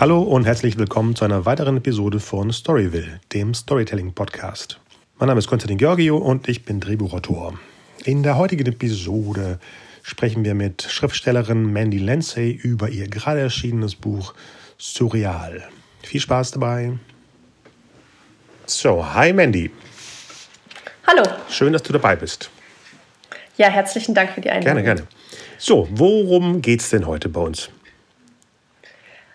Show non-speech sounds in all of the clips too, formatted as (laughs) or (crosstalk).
Hallo und herzlich willkommen zu einer weiteren Episode von Storyville, dem Storytelling-Podcast. Mein Name ist Konstantin Georgio und ich bin Drehbuchautor. In der heutigen Episode sprechen wir mit Schriftstellerin Mandy Lansey über ihr gerade erschienenes Buch Surreal. Viel Spaß dabei. So, hi Mandy. Hallo. Schön, dass du dabei bist. Ja, herzlichen Dank für die Einladung. Gerne, gerne. So, worum geht es denn heute bei uns?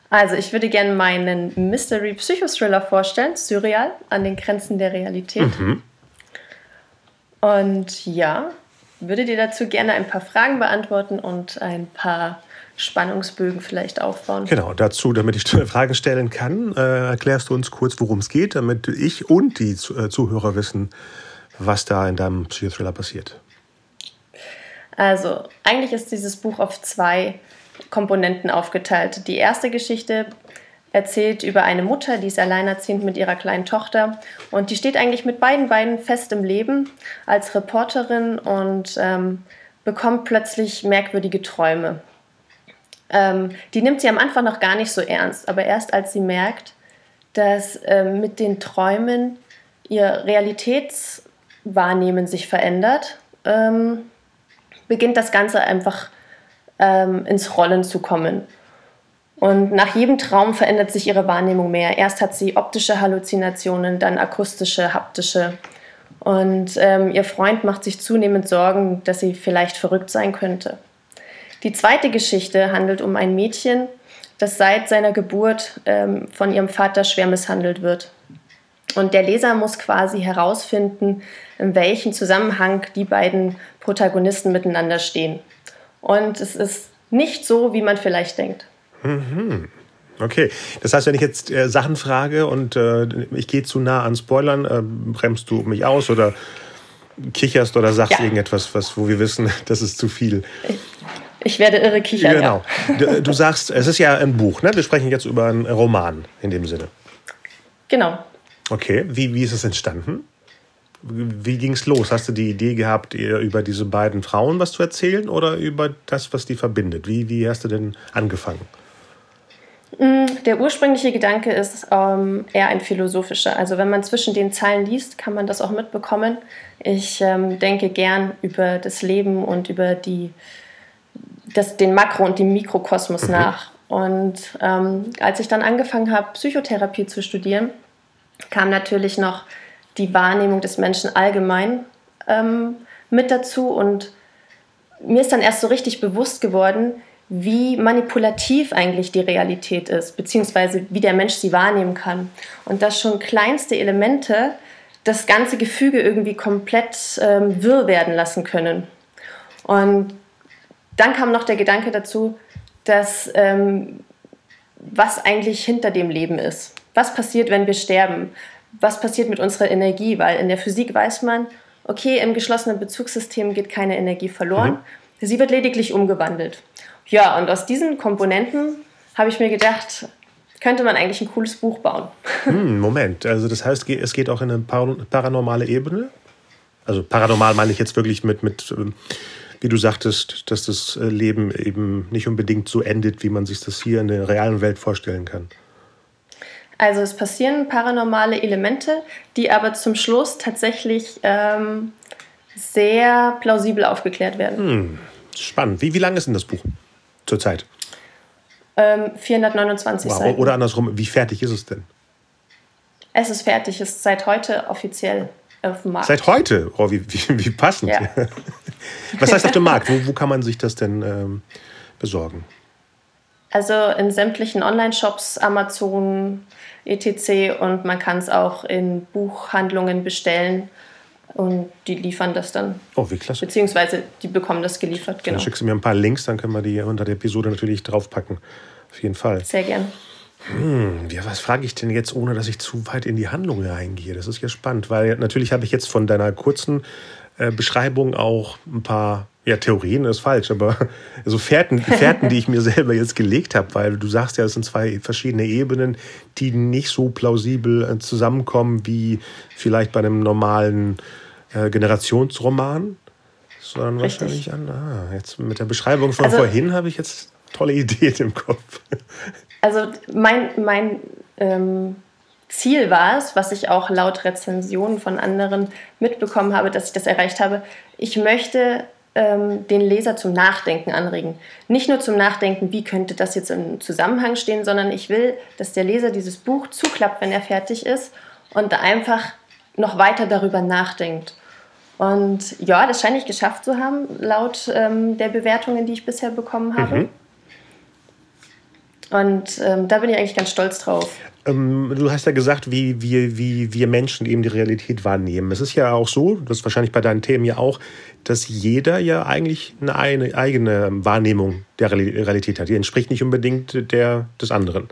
Also, ich würde gerne meinen Mystery-Psychothriller vorstellen, Surreal, an den Grenzen der Realität. Mhm. Und ja, würde dir dazu gerne ein paar Fragen beantworten und ein paar Spannungsbögen vielleicht aufbauen. Genau, dazu, damit ich Fragen stellen kann, äh, erklärst du uns kurz, worum es geht, damit ich und die äh, Zuhörer wissen, was da in deinem Psychothriller passiert. Also, eigentlich ist dieses Buch auf zwei Komponenten aufgeteilt. Die erste Geschichte erzählt über eine Mutter, die ist alleinerziehend mit ihrer kleinen Tochter und die steht eigentlich mit beiden Beinen fest im Leben als Reporterin und ähm, bekommt plötzlich merkwürdige Träume. Ähm, die nimmt sie am Anfang noch gar nicht so ernst, aber erst als sie merkt, dass ähm, mit den Träumen ihr Realitätswahrnehmen sich verändert, ähm, beginnt das Ganze einfach ähm, ins Rollen zu kommen. Und nach jedem Traum verändert sich ihre Wahrnehmung mehr. Erst hat sie optische Halluzinationen, dann akustische, haptische. Und ähm, ihr Freund macht sich zunehmend Sorgen, dass sie vielleicht verrückt sein könnte. Die zweite Geschichte handelt um ein Mädchen, das seit seiner Geburt ähm, von ihrem Vater schwer misshandelt wird. Und der Leser muss quasi herausfinden, in welchem Zusammenhang die beiden Protagonisten miteinander stehen. Und es ist nicht so, wie man vielleicht denkt. Mhm. Okay, das heißt, wenn ich jetzt äh, Sachen frage und äh, ich gehe zu nah an Spoilern, äh, bremst du mich aus oder kicherst oder sagst ja. irgendetwas, was, wo wir wissen, (laughs) das ist zu viel? Ich, ich werde irre kichern. Genau. Ja. Du, du, (laughs) sagst, es ist ja ein Buch, ne? Wir sprechen jetzt über einen Roman in dem Sinne. Genau. Okay, wie, wie ist es entstanden? Wie ging es los? Hast du die Idee gehabt, über diese beiden Frauen was zu erzählen oder über das, was die verbindet? Wie, wie hast du denn angefangen? Mm, der ursprüngliche Gedanke ist ähm, eher ein philosophischer. Also wenn man zwischen den Zeilen liest, kann man das auch mitbekommen. Ich ähm, denke gern über das Leben und über die, das, den Makro- und den Mikrokosmos mhm. nach. Und ähm, als ich dann angefangen habe, Psychotherapie zu studieren, kam natürlich noch die Wahrnehmung des Menschen allgemein ähm, mit dazu. Und mir ist dann erst so richtig bewusst geworden, wie manipulativ eigentlich die Realität ist, beziehungsweise wie der Mensch sie wahrnehmen kann. Und dass schon kleinste Elemente das ganze Gefüge irgendwie komplett ähm, wirr werden lassen können. Und dann kam noch der Gedanke dazu, dass ähm, was eigentlich hinter dem Leben ist. Was passiert, wenn wir sterben? Was passiert mit unserer Energie, weil in der Physik weiß man, okay, im geschlossenen Bezugssystem geht keine Energie verloren, mhm. sie wird lediglich umgewandelt. Ja, und aus diesen Komponenten habe ich mir gedacht, könnte man eigentlich ein cooles Buch bauen. (laughs) Hm, Moment, also das heißt, es geht auch in eine paranormale Ebene? Also paranormal meine ich jetzt wirklich mit, mit ähm, wie du sagtest, dass das äh, Leben eben nicht unbedingt so endet, wie man sich das hier in der realen Welt vorstellen kann. Also es passieren paranormale Elemente, die aber zum Schluss tatsächlich ähm, sehr plausibel aufgeklärt werden. Hm, spannend. Wie, wie lang ist denn das Buch zurzeit? Ähm, 429 wow. Seiten. Oder andersrum, wie fertig ist es denn? Es ist fertig, es ist seit heute offiziell auf dem Markt. Seit heute? Oh, wie, wie, wie passend. Ja. (laughs) Was heißt auf dem Markt? Wo, wo kann man sich das denn ähm, besorgen? Also in sämtlichen Online-Shops, Amazon, etc. Und man kann es auch in Buchhandlungen bestellen. Und die liefern das dann. Oh, wie klasse. Beziehungsweise die bekommen das geliefert, genau. Dann schickst du mir ein paar Links, dann können wir die unter der Episode natürlich draufpacken. Auf jeden Fall. Sehr gern. Hm, ja, was frage ich denn jetzt, ohne dass ich zu weit in die Handlung reingehe? Das ist ja spannend, weil natürlich habe ich jetzt von deiner kurzen äh, Beschreibung auch ein paar ja, Theorien ist falsch, aber (laughs) so Fährten, Fährten, die ich mir selber jetzt gelegt habe, weil du sagst ja, es sind zwei verschiedene Ebenen, die nicht so plausibel äh, zusammenkommen wie vielleicht bei einem normalen äh, Generationsroman, sondern Richtig. wahrscheinlich an. Ah, jetzt mit der Beschreibung von also, vorhin habe ich jetzt tolle Ideen im Kopf. (laughs) also mein, mein ähm, Ziel war es, was ich auch laut Rezensionen von anderen mitbekommen habe, dass ich das erreicht habe. Ich möchte ähm, den Leser zum Nachdenken anregen. Nicht nur zum Nachdenken, wie könnte das jetzt im Zusammenhang stehen, sondern ich will, dass der Leser dieses Buch zuklappt, wenn er fertig ist und einfach noch weiter darüber nachdenkt. Und ja, das scheine ich geschafft zu haben, laut ähm, der Bewertungen, die ich bisher bekommen habe. Mhm. Und ähm, da bin ich eigentlich ganz stolz drauf. Ähm, du hast ja gesagt, wie, wie, wie wir Menschen eben die Realität wahrnehmen. Es ist ja auch so, das ist wahrscheinlich bei deinen Themen ja auch, dass jeder ja eigentlich eine eigene Wahrnehmung der Realität hat. Die entspricht nicht unbedingt der des anderen.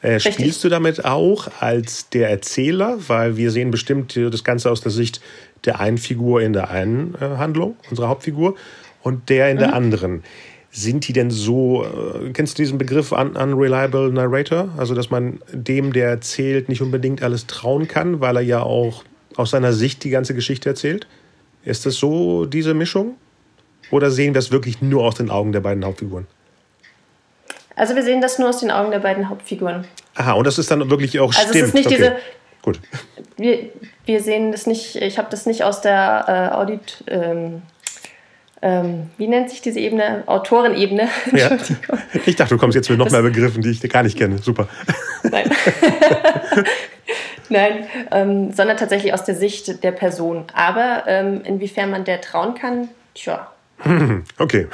Äh, spielst du damit auch als der Erzähler? Weil wir sehen bestimmt das Ganze aus der Sicht der einen Figur in der einen äh, Handlung, unserer Hauptfigur, und der in mhm. der anderen. Sind die denn so, äh, kennst du diesen Begriff un Unreliable Narrator? Also, dass man dem, der erzählt, nicht unbedingt alles trauen kann, weil er ja auch aus seiner Sicht die ganze Geschichte erzählt? Ist das so diese Mischung? Oder sehen wir es wirklich nur aus den Augen der beiden Hauptfiguren? Also wir sehen das nur aus den Augen der beiden Hauptfiguren. Aha, und das ist dann wirklich auch also stimmt. Es ist nicht okay. diese. Gut. Wir, wir sehen das nicht, ich habe das nicht aus der äh, Audit. Ähm, ähm, wie nennt sich diese Ebene? Autorenebene. Ja. (laughs) Ich dachte, du kommst jetzt mit noch mehr Begriffen, die ich gar nicht kenne. Super. Nein. (laughs) Nein, ähm, sondern tatsächlich aus der Sicht der Person. Aber ähm, inwiefern man der trauen kann, tja. (laughs) Okay.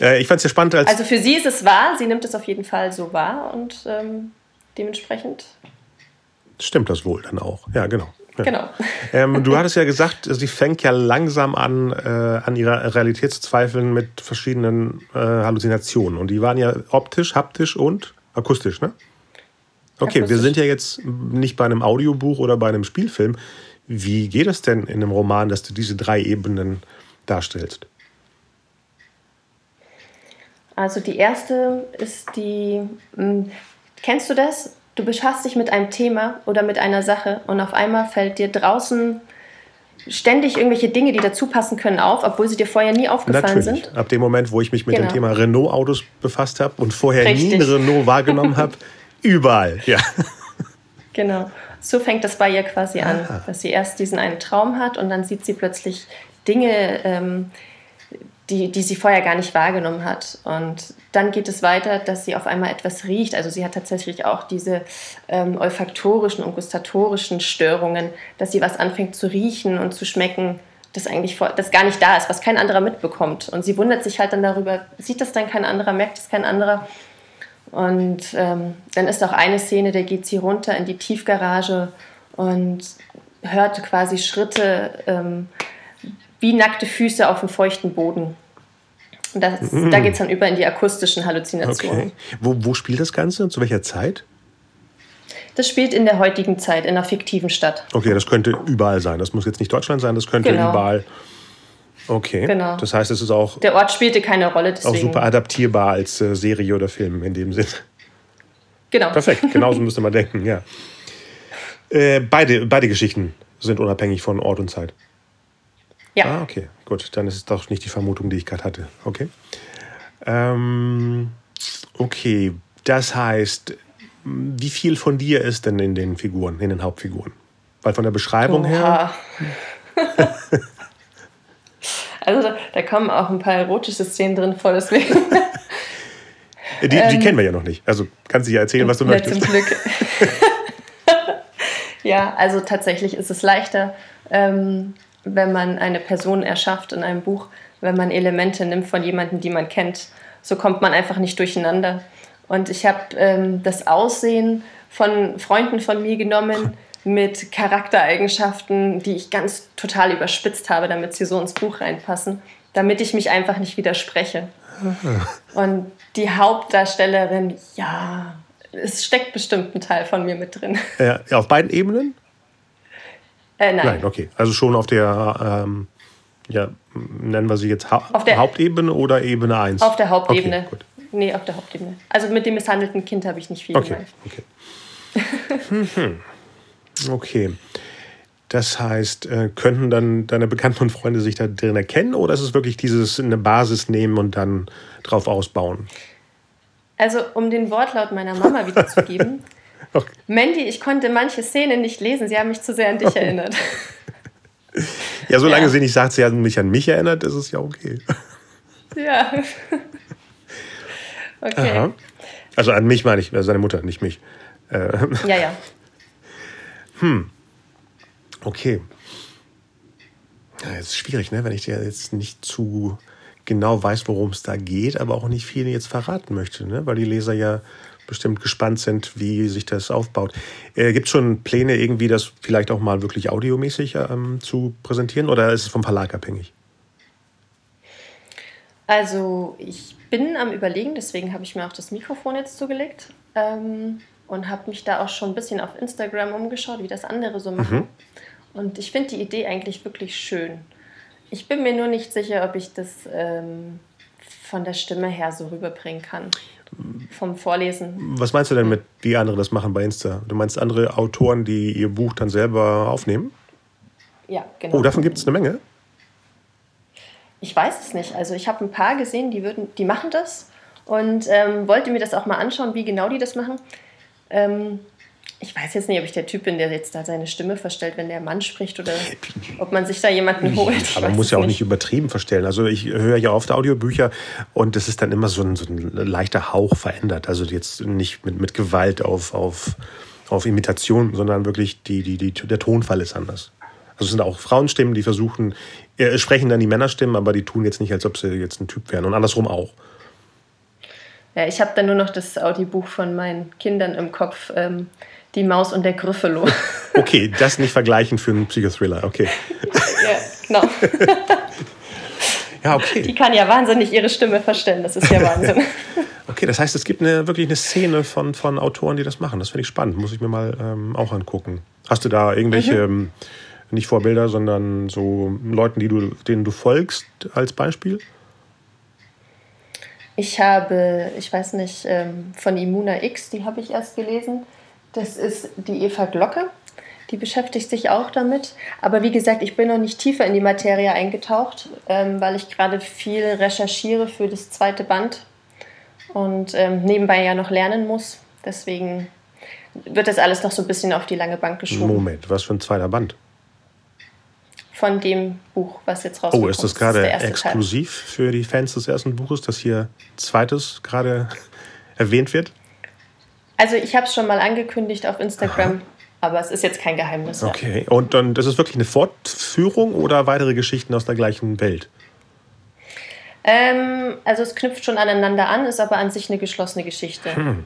Äh, ich fand es ja spannend als. Also für sie ist es wahr, sie nimmt es auf jeden Fall so wahr und ähm, dementsprechend. Stimmt das wohl dann auch, ja, genau. Ja. Genau. (laughs) Ähm, du hattest ja gesagt, sie fängt ja langsam an, äh, an ihrer Realität zu zweifeln mit verschiedenen äh, Halluzinationen. Und die waren ja optisch, haptisch und akustisch, ne? Okay, akustisch. wir sind ja jetzt nicht bei einem Audiobuch oder bei einem Spielfilm. Wie geht es denn in einem Roman, dass du diese drei Ebenen darstellst? Also die erste ist die, hm, kennst du das? Du befasst dich mit einem Thema oder mit einer Sache und auf einmal fällt dir draußen ständig irgendwelche Dinge, die dazu passen können, auf, obwohl sie dir vorher nie aufgefallen Natürlich. sind. Ab dem Moment, wo ich mich mit genau. dem Thema Renault-Autos befasst habe und vorher Richtig. nie ein Renault wahrgenommen habe, (laughs) überall, ja. Genau. So fängt das bei ihr quasi an, ah. dass sie erst diesen einen Traum hat und dann sieht sie plötzlich Dinge, ähm, die, die sie vorher gar nicht wahrgenommen hat. Und dann geht es weiter, dass sie auf einmal etwas riecht. Also sie hat tatsächlich auch diese ähm, olfaktorischen und gustatorischen Störungen, dass sie was anfängt zu riechen und zu schmecken, das eigentlich vor, das gar nicht da ist, was kein anderer mitbekommt. Und sie wundert sich halt dann darüber, sieht das dann kein anderer, merkt es kein anderer. Und ähm, dann ist auch eine Szene, da geht sie runter in die Tiefgarage und hört quasi Schritte ähm, wie nackte Füße auf dem feuchten Boden. Und das, mm. da geht es dann über in die akustischen Halluzinationen. Okay. Wo, wo spielt das Ganze? Zu welcher Zeit? Das spielt in der heutigen Zeit, in einer fiktiven Stadt. Okay, das könnte überall sein. Das muss jetzt nicht Deutschland sein, das könnte genau. überall. Okay. Genau. Das heißt, es ist auch. Der Ort spielte keine Rolle. Deswegen. Auch super adaptierbar als äh, Serie oder Film in dem Sinn. Genau. Perfekt, genauso müsste man denken, ja. Äh, beide, beide Geschichten sind unabhängig von Ort und Zeit. Ja. Ah, okay, gut. Dann ist es doch nicht die Vermutung, die ich gerade hatte. Okay. Ähm, okay, das heißt, wie viel von dir ist denn in den Figuren, in den Hauptfiguren? Weil von der Beschreibung Oha. her. (laughs) also da, da, kommen auch ein paar erotische Szenen drin vor, deswegen. (laughs) die, die ähm, kennen wir ja noch nicht. Also kannst du ja erzählen, was du möchtest. Zum Glück. (laughs) ja, also tatsächlich ist es leichter, ähm, wenn man eine Person erschafft in einem Buch, wenn man Elemente nimmt von jemandem, die man kennt. So kommt man einfach nicht durcheinander. Und ich habe ähm, das Aussehen von Freunden von mir genommen mit Charaktereigenschaften, die ich ganz total überspitzt habe, damit sie so ins Buch reinpassen, damit ich mich einfach nicht widerspreche. (laughs) Und die Hauptdarstellerin, ja, es steckt bestimmt ein Teil von mir mit drin. Ja, auf beiden Ebenen? Äh, nein. Nein, okay. Also schon auf der, ähm, ja, nennen wir sie jetzt ha der Hauptebene oder Ebene 1? Auf der Hauptebene. Okay, gut. Nee, auf der Hauptebene. Also mit dem misshandelten Kind habe ich nicht viel okay, gemeint. Okay. (laughs) okay. Das heißt, äh, könnten dann deine Bekannten und Freunde sich da drin erkennen oder ist es wirklich dieses eine Basis nehmen und dann drauf ausbauen? Also, um den Wortlaut meiner Mama wiederzugeben. (laughs) okay. Mandy, ich konnte manche Szenen nicht lesen. Sie haben mich zu sehr an dich erinnert. (laughs) Ja, solange ja. sie nicht sagt, sie hat mich an mich erinnert, ist es ja okay. Ja. (laughs) Okay. Aha. Also an mich meine ich, also seine Mutter, nicht mich. Äh, ja, ja. (laughs) Hm. Okay. Ja, ist schwierig, ne? wenn ich dir jetzt nicht zu genau weiß, worum es da geht, aber auch nicht viel jetzt verraten möchte, ne? weil die Leser ja bestimmt gespannt sind, wie sich das aufbaut. Äh, Gibt es schon Pläne, irgendwie das vielleicht auch mal wirklich audiomäßig ähm, zu präsentieren oder ist es vom Verlag abhängig? Also ich bin am Überlegen, deswegen habe ich mir auch das Mikrofon jetzt zugelegt ähm, und habe mich da auch schon ein bisschen auf Instagram umgeschaut, wie das andere so machen. Mhm. Und ich finde die Idee eigentlich wirklich schön. Ich bin mir nur nicht sicher, ob ich das ähm, von der Stimme her so rüberbringen kann. Vom Vorlesen. Was meinst du denn mit, wie andere das machen bei Insta? Du meinst andere Autoren, die ihr Buch dann selber aufnehmen? Ja, genau. Oh, davon gibt es eine Menge? Ich weiß es nicht. Also ich habe ein paar gesehen, die, würden, die machen das und ähm, wollte mir das auch mal anschauen, wie genau die das machen. Ähm, ich weiß jetzt nicht, ob ich der Typ bin, der jetzt da seine Stimme verstellt, wenn der Mann spricht oder ob man sich da jemanden holt. Ich Aber man muss ja auch nicht. nicht übertrieben verstellen. Also ich höre ja oft Audiobücher und es ist dann immer so ein, so ein leichter Hauch verändert. Also jetzt nicht mit, mit Gewalt auf, auf, auf Imitation, sondern wirklich die, die, die, der Tonfall ist anders. Also es sind auch Frauenstimmen, die versuchen, äh, sprechen dann die Männerstimmen, aber die tun jetzt nicht, als ob sie jetzt ein Typ wären. Und andersrum auch. Ja, ich habe dann nur noch das Audiobuch von meinen Kindern im Kopf, ähm, Die Maus und der Gryffalo. (laughs) Okay, das nicht vergleichen für einen Psychothriller, okay. ja, genau. ja, okay. Die kann ja wahnsinnig ihre Stimme verstellen, das ist ja Wahnsinn. (laughs) okay, das heißt, es gibt eine, wirklich eine Szene von, von Autoren, die das machen. Das finde ich spannend, muss ich mir mal ähm, auch angucken. Hast du da irgendwelche... Mhm ähm, nicht Vorbilder, sondern so Leuten, die du, denen du folgst als Beispiel? Ich habe, ich weiß nicht, ähm, von Immuna X, die habe ich erst gelesen. Das ist die Eva Glocke. Die beschäftigt sich auch damit. Aber wie gesagt, ich bin noch nicht tiefer in die Materie eingetaucht, ähm, weil ich gerade viel recherchiere für das zweite Band und ähm, nebenbei ja noch lernen muss. Deswegen wird das alles noch so ein bisschen auf die lange Bank geschoben. Moment, was für ein zweiter Band? Von dem Buch, was jetzt rauskommt. Oh, ist das gerade exklusiv Teil. für die Fans des ersten Buches, dass hier zweites gerade (laughs) erwähnt wird? Also ich habe es schon mal angekündigt auf Instagram, Aha. aber es ist jetzt kein Geheimnis. Okay, und dann das ist wirklich eine Fortführung oder weitere Geschichten aus der gleichen Welt? Ähm, also es knüpft schon aneinander an, ist aber an sich eine geschlossene Geschichte. Hm.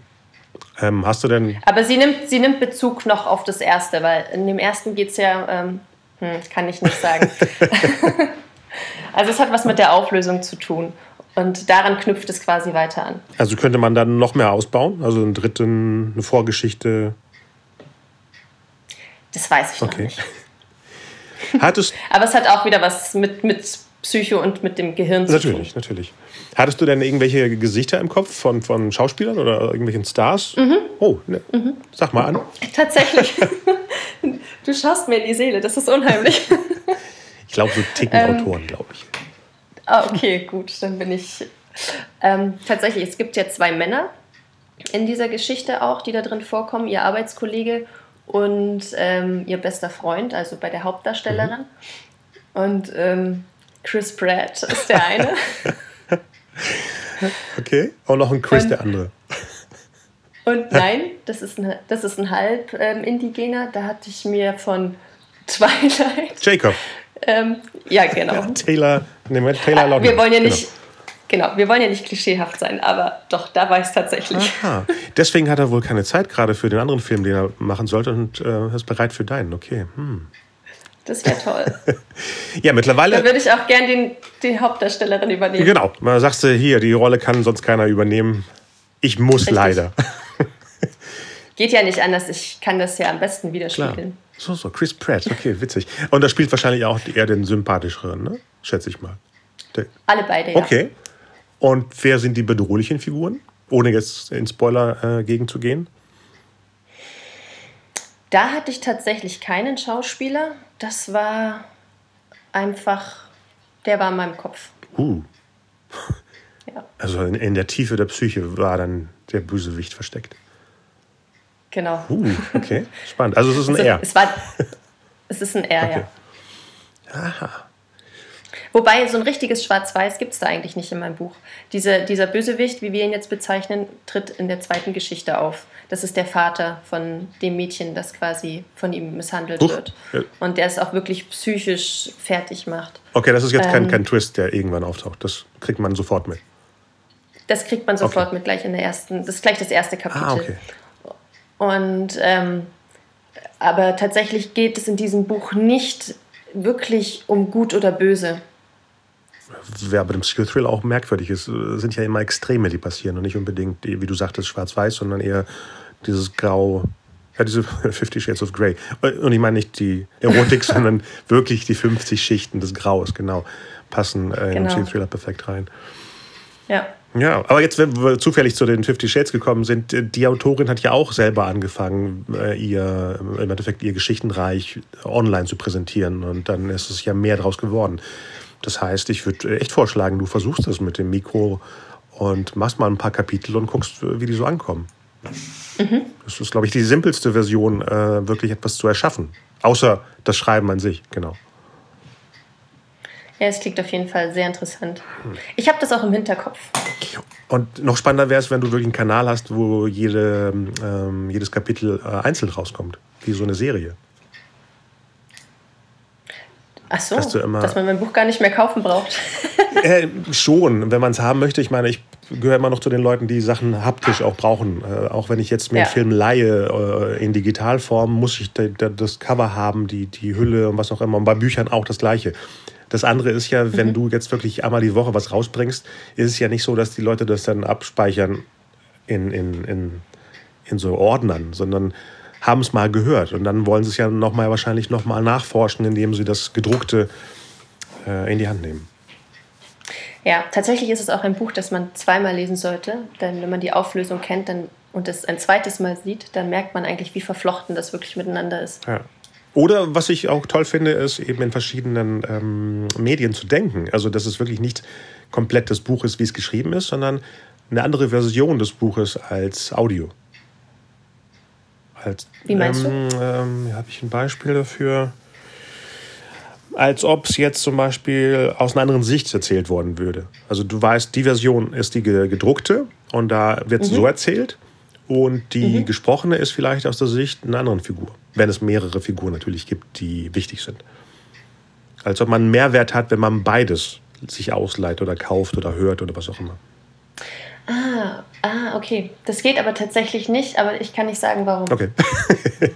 Ähm, hast du denn. Aber sie nimmt, sie nimmt Bezug noch auf das erste, weil in dem ersten geht es ja ähm, hm, kann ich nicht sagen. (laughs) also es hat was mit der Auflösung zu tun. Und daran knüpft es quasi weiter an. Also könnte man dann noch mehr ausbauen? Also einen dritten, eine Vorgeschichte? Das weiß ich okay. noch nicht. (laughs) Hattest Aber es hat auch wieder was mit, mit Psycho und mit dem Gehirn zu natürlich, tun. Natürlich, natürlich. Hattest du denn irgendwelche Gesichter im Kopf von, von Schauspielern oder irgendwelchen Stars? Mhm. Oh, ne. mhm. sag mal an. Tatsächlich. (laughs) (laughs) Du schaust mir in die Seele, das ist unheimlich. ich glaube, so ticken ähm, Autoren, glaube ich. Ah, okay, gut, dann bin ich. Ähm, tatsächlich, es gibt ja zwei Männer in dieser Geschichte auch, die da drin vorkommen: ihr Arbeitskollege und ähm, ihr bester Freund, also bei der Hauptdarstellerin. Mhm. Und ähm, Chris Pratt ist der eine. (laughs) okay, und noch ein Chris und, der andere. Und (laughs) nein, das ist, eine, das ist ein halb ähm, indigener. Da hatte ich mir von Twilight. Jacob. Ähm, ja, genau. Taylor, nee, Taylor Lautner. Wir wollen ja nicht. Genau. genau. wir wollen ja nicht klischeehaft sein, aber doch, da war es tatsächlich. Aha. Deswegen hat er wohl keine Zeit gerade für den anderen Film, den er machen sollte und äh, ist bereit für deinen. Okay. Hm. Das wäre toll. (laughs) ja, mittlerweile. Da würde ich auch gern den, die Hauptdarstellerin übernehmen. Genau. Man sagst du, hier, die Rolle kann sonst keiner übernehmen. Ich muss Richtig. leider. Geht ja nicht anders, ich kann das ja am besten widerspiegeln. Klar. So, so, Chris Pratt, okay, witzig. Und da spielt wahrscheinlich auch eher den sympathischeren, ne? Schätze ich mal. Der Alle beide, ja. Okay. Und wer sind die bedrohlichen Figuren? Ohne jetzt in Spoiler äh, gegen zu gehen. Da hatte ich tatsächlich keinen Schauspieler. Das war einfach, der war in meinem Kopf. Uh. Ja. Also in, in der Tiefe der Psyche war dann der Bösewicht versteckt. Genau. Uh, okay, spannend. Also es ist ein also, R. Es, war, es ist ein R, okay. ja. Aha. Wobei so ein richtiges Schwarz-Weiß gibt es da eigentlich nicht in meinem Buch. Diese, dieser Bösewicht, wie wir ihn jetzt bezeichnen, tritt in der zweiten Geschichte auf. Das ist der Vater von dem Mädchen, das quasi von ihm misshandelt Uch. wird. Und der es auch wirklich psychisch fertig macht. Okay, das ist jetzt ähm, kein, kein Twist, der irgendwann auftaucht. Das kriegt man sofort mit. Das kriegt man sofort okay. mit gleich in der ersten, das ist gleich das erste Kapitel. Ah, okay. Und ähm, aber tatsächlich geht es in diesem Buch nicht wirklich um gut oder böse. Wer bei dem Skill-Thrill auch merkwürdig ist, sind ja immer Extreme, die passieren und nicht unbedingt, wie du sagtest, schwarz-weiß, sondern eher dieses Grau, ja, diese (laughs) 50 Shades of Grey. Und ich meine nicht die Erotik, (laughs) sondern wirklich die 50 Schichten des Graues, genau, passen äh, genau. in den Thriller perfekt rein. Ja. Ja, aber jetzt, wenn wir zufällig zu den 50 Shades gekommen sind, äh, die Autorin hat ja auch selber angefangen, äh, ihr im Endeffekt ihr Geschichtenreich online zu präsentieren und dann ist es ja mehr draus geworden. Das heißt, ich würde echt vorschlagen, du versuchst das mit dem Mikro und machst mal ein paar Kapitel und guckst, wie die so ankommen. Mhm. Das ist, glaube ich, die simpelste Version, äh, wirklich etwas zu erschaffen. Außer das Schreiben an sich, genau. Ja, es klingt auf jeden Fall sehr interessant. Ich habe das auch im Hinterkopf. Und noch spannender wäre es, wenn du wirklich einen Kanal hast, wo jede, ähm, jedes Kapitel äh, einzeln rauskommt, wie so eine Serie. Ach so, dass, dass man mein Buch gar nicht mehr kaufen braucht. (laughs) äh, schon, wenn man es haben möchte. Ich meine, ich gehöre immer noch zu den Leuten, die Sachen haptisch auch brauchen. Äh, auch wenn ich jetzt mir ja. einen Film leihe äh, in Digitalform, muss ich das Cover haben, die, die Hülle und was auch immer. Und bei Büchern auch das Gleiche. Das andere ist ja, wenn mhm. du jetzt wirklich einmal die Woche was rausbringst, ist es ja nicht so, dass die Leute das dann abspeichern in, in, in, in so Ordnern, sondern haben es mal gehört. Und dann wollen sie es ja noch mal wahrscheinlich noch mal nachforschen, indem sie das gedruckte äh, in die Hand nehmen. Ja, tatsächlich ist es auch ein Buch, das man zweimal lesen sollte. Denn wenn man die Auflösung kennt dann, und es ein zweites Mal sieht, dann merkt man eigentlich, wie verflochten das wirklich miteinander ist. Ja. Oder was ich auch toll finde, ist eben in verschiedenen ähm, Medien zu denken. Also, dass es wirklich nicht komplett das Buch ist, wie es geschrieben ist, sondern eine andere Version des Buches als Audio. Als, wie meinst ähm, du? Ähm, Habe ich ein Beispiel dafür? Als ob es jetzt zum Beispiel aus einer anderen Sicht erzählt worden würde. Also du weißt, die Version ist die gedruckte und da wird es mhm. so erzählt. Und die mhm. gesprochene ist vielleicht aus der Sicht einer anderen Figur. Wenn es mehrere Figuren natürlich gibt, die wichtig sind. Als ob man einen Mehrwert hat, wenn man beides sich ausleiht oder kauft oder hört oder was auch immer. Ah, ah, okay. Das geht aber tatsächlich nicht, aber ich kann nicht sagen, warum. Okay.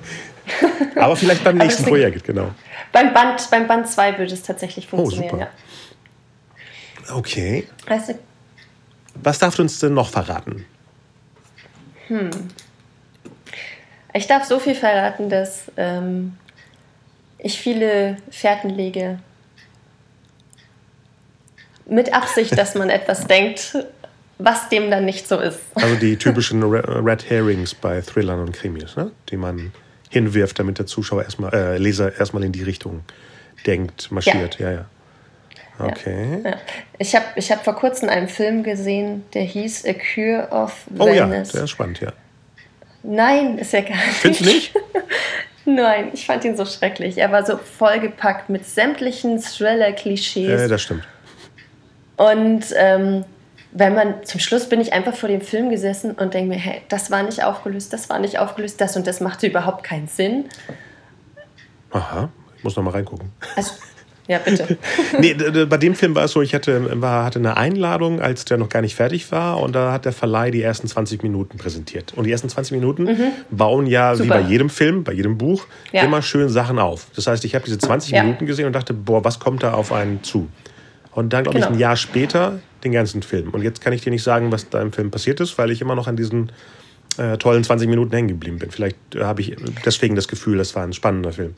(laughs) aber vielleicht beim nächsten Projekt, genau. Beim Band, beim Band 2 würde es tatsächlich oh, funktionieren, oh, ja. Okay. Du, Was darfst du uns denn noch verraten? Hm. Ich darf so viel verraten, dass ähm, ich viele Fährten lege. Mit Absicht, dass man etwas (laughs) denkt, was dem dann nicht so ist. Also die (laughs) typischen Red Herrings bei Thrillern und Krimis, ne? die man hinwirft, damit der Zuschauer erstmal, äh, Leser erstmal in die Richtung denkt, marschiert. Ja, ja. ja. Okay. Ja, ja. Ich habe ich hab vor kurzem einen Film gesehen, der hieß A Cure of Venice. Oh ja, der ist spannend, ja. Nein, ist er gar nicht. Findest du nicht? (laughs) Nein, ich fand ihn so schrecklich. Er war so vollgepackt mit sämtlichen Thriller-Klischees. Ja, das stimmt. Und ähm, wenn man zum Schluss bin ich einfach vor dem Film gesessen und denke mir, hey, das war nicht aufgelöst, das war nicht aufgelöst, das und das machte überhaupt keinen Sinn. Aha, ich muss noch mal reingucken. Also, ja, bitte. (laughs) nee, bei dem Film war es so, ich hatte, war, hatte eine Einladung, als der noch gar nicht fertig war und da hat der Verleih die ersten 20 Minuten präsentiert. Und die ersten 20 Minuten mhm. bauen ja, Super. wie bei jedem Film, bei jedem Buch, ja. immer schön Sachen auf. Das heißt, ich habe diese 20 ja. Minuten gesehen und dachte, boah, was kommt da auf einen zu? Und dann, glaube genau. ich, ein Jahr später den ganzen Film. Und jetzt kann ich dir nicht sagen, was da im Film passiert ist, weil ich immer noch an diesen äh, tollen 20 Minuten hängen geblieben bin. Vielleicht äh, habe ich deswegen das Gefühl, das war ein spannender Film.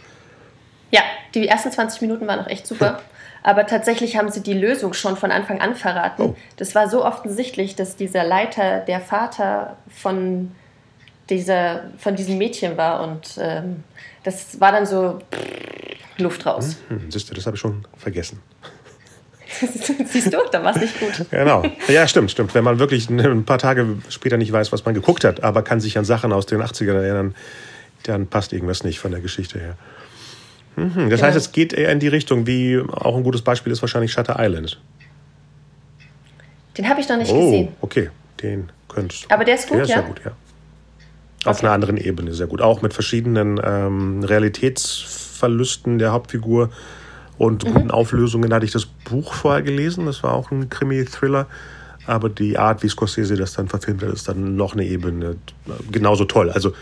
Ja, die ersten 20 Minuten waren auch echt super. (laughs) Aber tatsächlich haben sie die Lösung schon von Anfang an verraten. Oh. Das war so offensichtlich, dass dieser Leiter der Vater von, dieser, von diesem Mädchen war. Und ähm, das war dann so pff, Luft raus. Hm, hm, siehst du, das habe ich schon vergessen. (laughs) Siehst du, da war es nicht gut. Genau. (laughs) Ja, stimmt, stimmt. Wenn man wirklich ein paar Tage später nicht weiß, was man geguckt hat, aber kann sich an Sachen aus den 80ern erinnern, dann passt irgendwas nicht von der Geschichte her. Mhm. Das Genau. heißt, es geht eher in die Richtung, wie auch ein gutes Beispiel ist wahrscheinlich Shutter Island. Den habe ich noch nicht oh, gesehen. okay. Den könntest Aber der ist gut, der ist ja? sehr gut, ja. Auf Okay. einer anderen Ebene sehr gut. Auch mit verschiedenen ähm, Realitätsverlusten der Hauptfigur und Mhm. guten Auflösungen. Da hatte ich das Buch vorher gelesen. Das war auch ein Krimi-Thriller. Aber die Art, wie Scorsese das dann verfilmt hat, ist dann noch eine Ebene äh, genauso toll. Also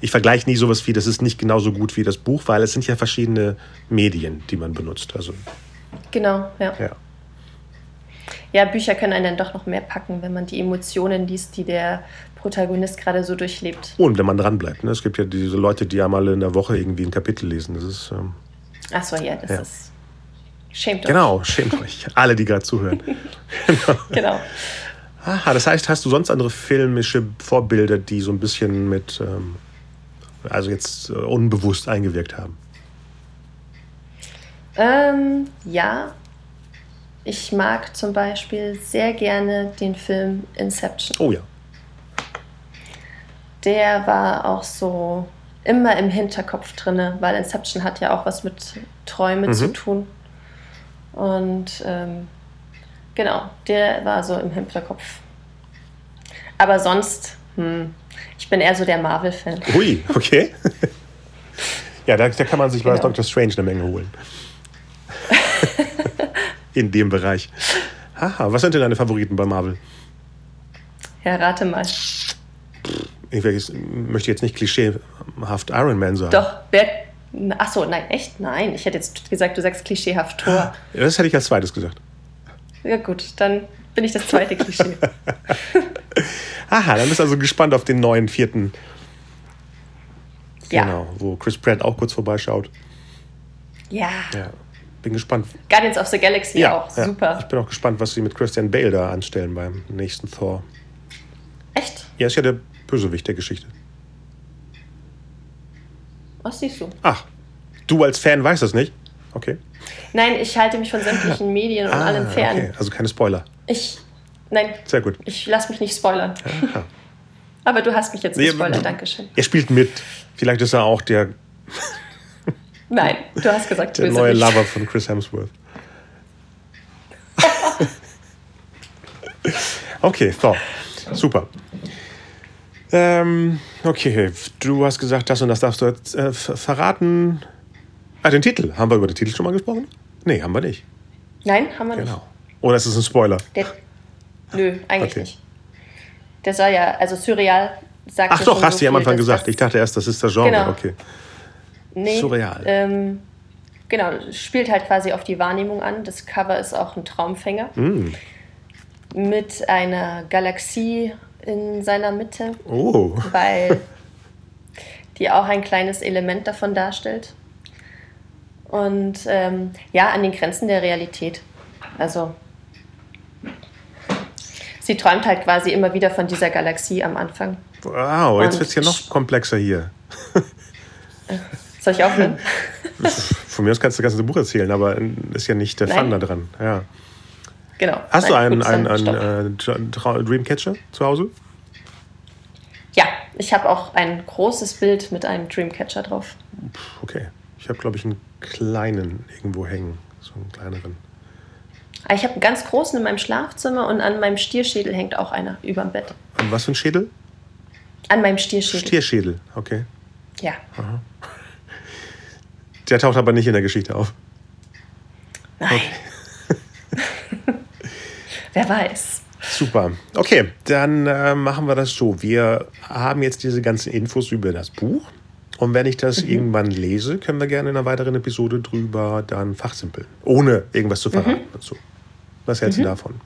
ich vergleiche nie sowas wie, das ist nicht genauso gut wie das Buch, weil es sind ja verschiedene Medien, die man benutzt. Also Genau, ja. ja. Ja, Bücher können einen dann doch noch mehr packen, wenn man die Emotionen liest, die der Protagonist gerade so durchlebt. Und wenn man dranbleibt. Ne? Es gibt ja diese Leute, die einmal in der Woche irgendwie ein Kapitel lesen. Das ist ähm, Ach so, ja, das Ja. ist. Schämt euch. genau, schämt euch. (laughs) Alle, die gerade zuhören. (laughs) Genau. Aha, das heißt, hast du sonst andere filmische Vorbilder, die so ein bisschen mit, ähm, also jetzt äh, unbewusst eingewirkt haben? Ähm, ja. Ich mag zum Beispiel sehr gerne den Film Inception. Oh ja. Der war auch so immer im Hinterkopf drinne, weil Inception hat ja auch was mit Träume Mhm. zu tun. Und ähm, genau, der war so im Hinterkopf. Aber sonst, hm, ich bin eher so der Marvel-Fan. Ui, okay. (laughs) ja, da, da kann man sich bei Genau. Dr. Strange eine Menge holen. (laughs) In dem Bereich. Haha, was sind denn deine Favoriten bei Marvel? Ja, rate mal. Ich möchte jetzt nicht klischeehaft Iron Man sagen. Doch, wer. Ach so, nein, echt? Nein. Ich hätte jetzt gesagt, du sagst klischeehaft Tor. Das hätte ich als zweites gesagt. Ja, gut, dann bin ich das zweite Klischee. (laughs) Aha, dann bist du also gespannt auf den neuen vierten. Ja. Genau, wo Chris Pratt auch kurz vorbeischaut. Ja. Ja, bin gespannt. Guardians of the Galaxy auch. ja. Super. Ich bin auch gespannt, was sie mit Christian Bale da anstellen beim nächsten Thor. Echt? Er ist ja der Bösewicht der Geschichte. Was siehst du? Ach, du als Fan weißt das nicht? Okay. Nein, ich halte mich von sämtlichen (laughs) Medien und allem fern. Ah, okay. Also keine Spoiler. Ich. Nein, Sehr gut. ich lasse mich nicht spoilern. Aha. Aber du hast mich jetzt Nee, gespoilert, aber- Dankeschön. Er spielt mit. Vielleicht ist er auch der, (laughs) Nein, du hast gesagt, der neue Lover von Chris Hemsworth. (laughs) okay, so. Super. Ähm, okay, du hast gesagt, das und das darfst du jetzt äh, ver- verraten. Ah, den Titel. Haben wir über den Titel schon mal gesprochen? Nee, haben wir nicht. Nein, haben wir Genau. Oder ist es ein Spoiler? nicht. Der, nö, eigentlich Okay. nicht. Der soll ja, also Surreal sagt Ach doch, hast so du ja am Anfang gesagt. Ich dachte erst, das ist das Genre. Genau. Okay. Nee, Surreal. Ähm, genau, spielt halt quasi auf die Wahrnehmung an. Das Cover ist auch ein Traumfänger Mm. mit einer Galaxie in seiner Mitte, Oh. weil (laughs) die auch ein kleines Element davon darstellt. Und ähm, ja, an den Grenzen der Realität. Also sie träumt halt quasi immer wieder von dieser Galaxie am Anfang. Wow, jetzt wird es ja noch komplexer hier. (laughs) Soll ich aufhören? (laughs) Von mir aus kannst du das ganze Buch erzählen, aber ist ja nicht der Fun da dran. Ja. genau. Hast du Nein, einen, gut, dann einen, stopp. einen äh, Dreamcatcher zu Hause? Ja, ich habe auch ein großes Bild mit einem Dreamcatcher drauf. Okay. Ich habe, glaube ich, einen kleinen irgendwo hängen. So einen kleineren. Ah, Ich habe einen ganz großen in meinem Schlafzimmer und an meinem Stierschädel hängt auch einer über dem Bett. Und was für ein Schädel? An meinem Stierschädel. Stierschädel, okay. Ja. Der taucht aber nicht in der Geschichte auf. Nein. (laughs) Wer weiß. Super. Okay, dann äh, machen wir das so. Wir haben jetzt diese ganzen Infos über das Buch. Und wenn ich das Mhm. irgendwann lese, können wir gerne in einer weiteren Episode drüber dann fachsimpeln. Ohne irgendwas zu Mhm. verraten dazu. Was hältst du davon?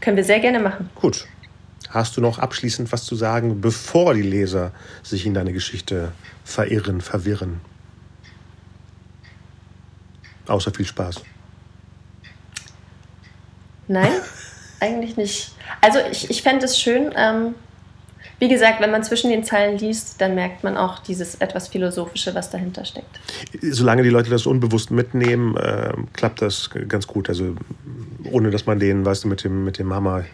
Können wir sehr gerne machen. Gut. Hast du noch abschließend was zu sagen, bevor die Leser sich in deine Geschichte verirren, verwirren? Außer viel Spaß. Nein, eigentlich nicht. Also ich, ich fände es schön, ähm, wie gesagt, wenn man zwischen den Zeilen liest, dann merkt man auch dieses etwas Philosophische, was dahinter steckt. Solange die Leute das unbewusst mitnehmen, äh, klappt das ganz gut. Also ohne dass man denen, weißt du, mit dem, mit dem Hammer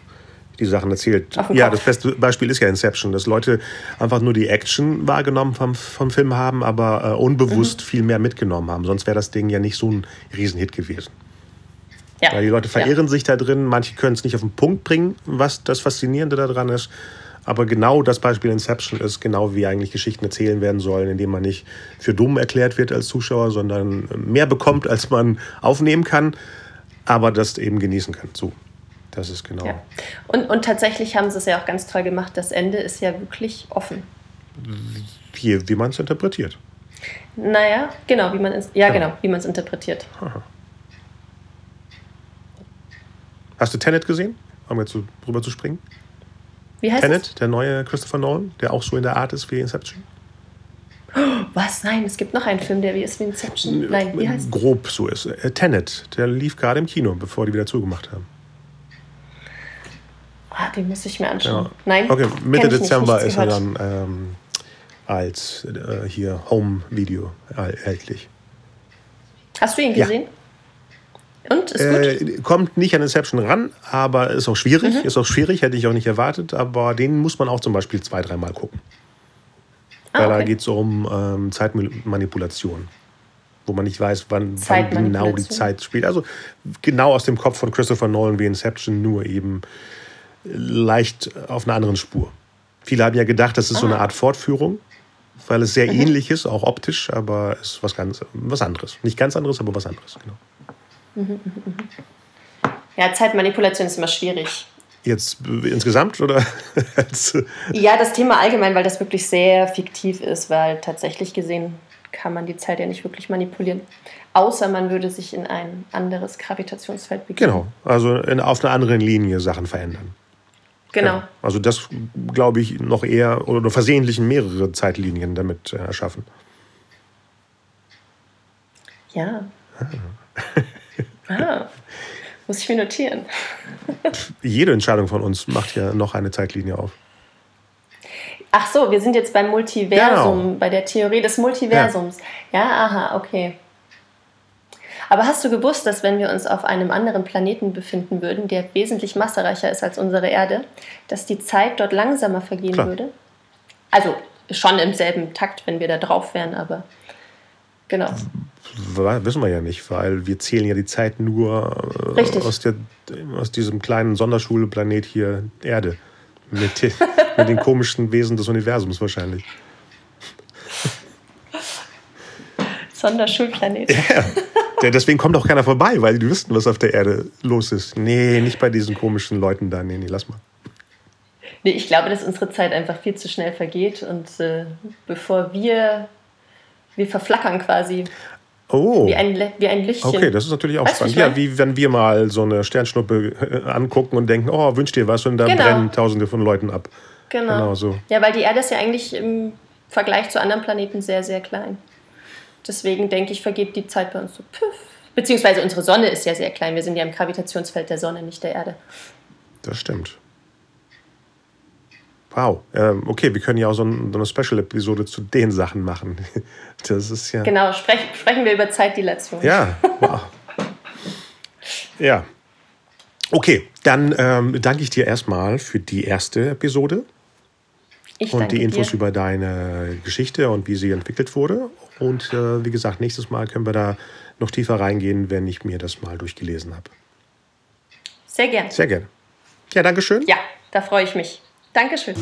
die Sachen erzählt. Ja, das beste Beispiel ist ja Inception, dass Leute einfach nur die Action wahrgenommen vom, vom Film haben, aber äh, unbewusst mhm. viel mehr mitgenommen haben. Sonst wäre das Ding ja nicht so ein Riesenhit gewesen. Ja. Weil die Leute verirren ja. sich da drin, manche können es nicht auf den Punkt bringen, was das Faszinierende daran ist. Aber genau das Beispiel Inception ist genau wie eigentlich Geschichten erzählen werden sollen, indem man nicht für dumm erklärt wird als Zuschauer, sondern mehr bekommt, als man aufnehmen kann, aber das eben genießen kann. So, das ist genau. Ja. Und, und tatsächlich haben sie es ja auch ganz toll gemacht. Das Ende ist ja wirklich offen. Wie, wie man es interpretiert. Naja, genau, wie man es ja, genau. genau, wie man es interpretiert. Aha. Hast du Tenet gesehen? Um jetzt drüber zu springen? Wie heißt Tenet, es? der neue Christopher Nolan, der auch so in der Art ist wie Inception. Was? Nein, es gibt noch einen Film, der wie ist wie Inception. Nein, wie heißt Grob so ist. Äh, Tenet, der lief gerade im Kino, bevor die wieder zugemacht haben. Ah, den muss ich mir anschauen. Ja. Nein. Okay, Mitte Dezember ist er dann ähm, als äh, hier Home-Video erhältlich. Hast du ihn gesehen? Ja. Und ist gut? Äh, kommt nicht an Inception ran, aber ist auch schwierig. Mhm. Ist auch schwierig, hätte ich auch nicht erwartet. Aber den muss man auch zum Beispiel zwei, dreimal gucken. Ah, Weil okay. da geht es um ähm, Zeitmanipulation. Wo man nicht weiß, wann, wann, genau die Zeit spielt. Also genau aus dem Kopf von Christopher Nolan wie Inception, nur eben leicht auf einer anderen Spur. Viele haben ja gedacht, das ist ah. so eine Art Fortführung, weil es sehr mhm. ähnlich ist, auch optisch, aber es ist was ganz was anderes. Nicht ganz anderes, aber was anderes, genau. Ja, Zeitmanipulation ist immer schwierig. Jetzt insgesamt oder? (laughs) ja, das Thema allgemein, weil das wirklich sehr fiktiv ist, weil tatsächlich gesehen kann man die Zeit ja nicht wirklich manipulieren. Außer man würde sich in ein anderes Gravitationsfeld begeben. Genau, also in, auf einer anderen Linie Sachen verändern. Genau. Ja, also das glaube ich noch eher oder versehentlich mehrere Zeitlinien damit äh, erschaffen. Ja. Ah. (laughs) Ah, muss ich mir notieren. Jede Entscheidung von uns macht ja noch eine Zeitlinie auf. Ach so, wir sind jetzt beim Multiversum, genau. bei der Theorie des Multiversums. Ja. ja, aha, okay. Aber hast du gewusst, dass wenn wir uns auf einem anderen Planeten befinden würden, der wesentlich massereicher ist als unsere Erde, dass die Zeit dort langsamer vergehen Klar. würde? Also schon im selben Takt, wenn wir da drauf wären, aber genau wissen wir ja nicht, weil wir zählen ja die Zeit nur äh, aus, der, aus diesem kleinen Sonderschulplanet hier Erde. Mit, (laughs) mit den komischen Wesen des Universums wahrscheinlich. (laughs) Sonderschulplanet. Ja, deswegen kommt auch keiner vorbei, weil die wüssten, was auf der Erde los ist. Nee, nicht bei diesen komischen Leuten da. Nee, nee, lass mal. Nee, ich glaube, dass unsere Zeit einfach viel zu schnell vergeht und äh, bevor wir, wir verflackern quasi. Oh. Wie ein, wie ein Lichtchen. Okay, das ist natürlich auch weißt spannend. Ja, wie wenn wir mal so eine Sternschnuppe äh, angucken und denken, oh, wünsch dir was und dann genau. brennen tausende von Leuten ab. Genau. genau so. Ja, weil die Erde ist ja eigentlich im Vergleich zu anderen Planeten sehr, sehr klein. Deswegen denke ich, vergeht die Zeit bei uns so püff. Beziehungsweise unsere Sonne ist ja sehr klein. Wir sind ja im Gravitationsfeld der Sonne, nicht der Erde. Das stimmt. Wow. Ähm, okay, wir können ja auch so, ein, so eine Special-Episode zu den Sachen machen. (laughs) Das ist ja. Genau, sprech, sprechen wir über Zeitdilatation. Ja, wow. ja. Okay, dann ähm, danke ich dir erstmal für die erste Episode. Ich und die Infos dir. über deine Geschichte und wie sie entwickelt wurde. Und äh, wie gesagt, nächstes Mal können wir da noch tiefer reingehen, wenn ich mir das mal durchgelesen habe. Sehr gern. Sehr gern. Ja, danke schön. Ja, da freue ich mich. Dankeschön.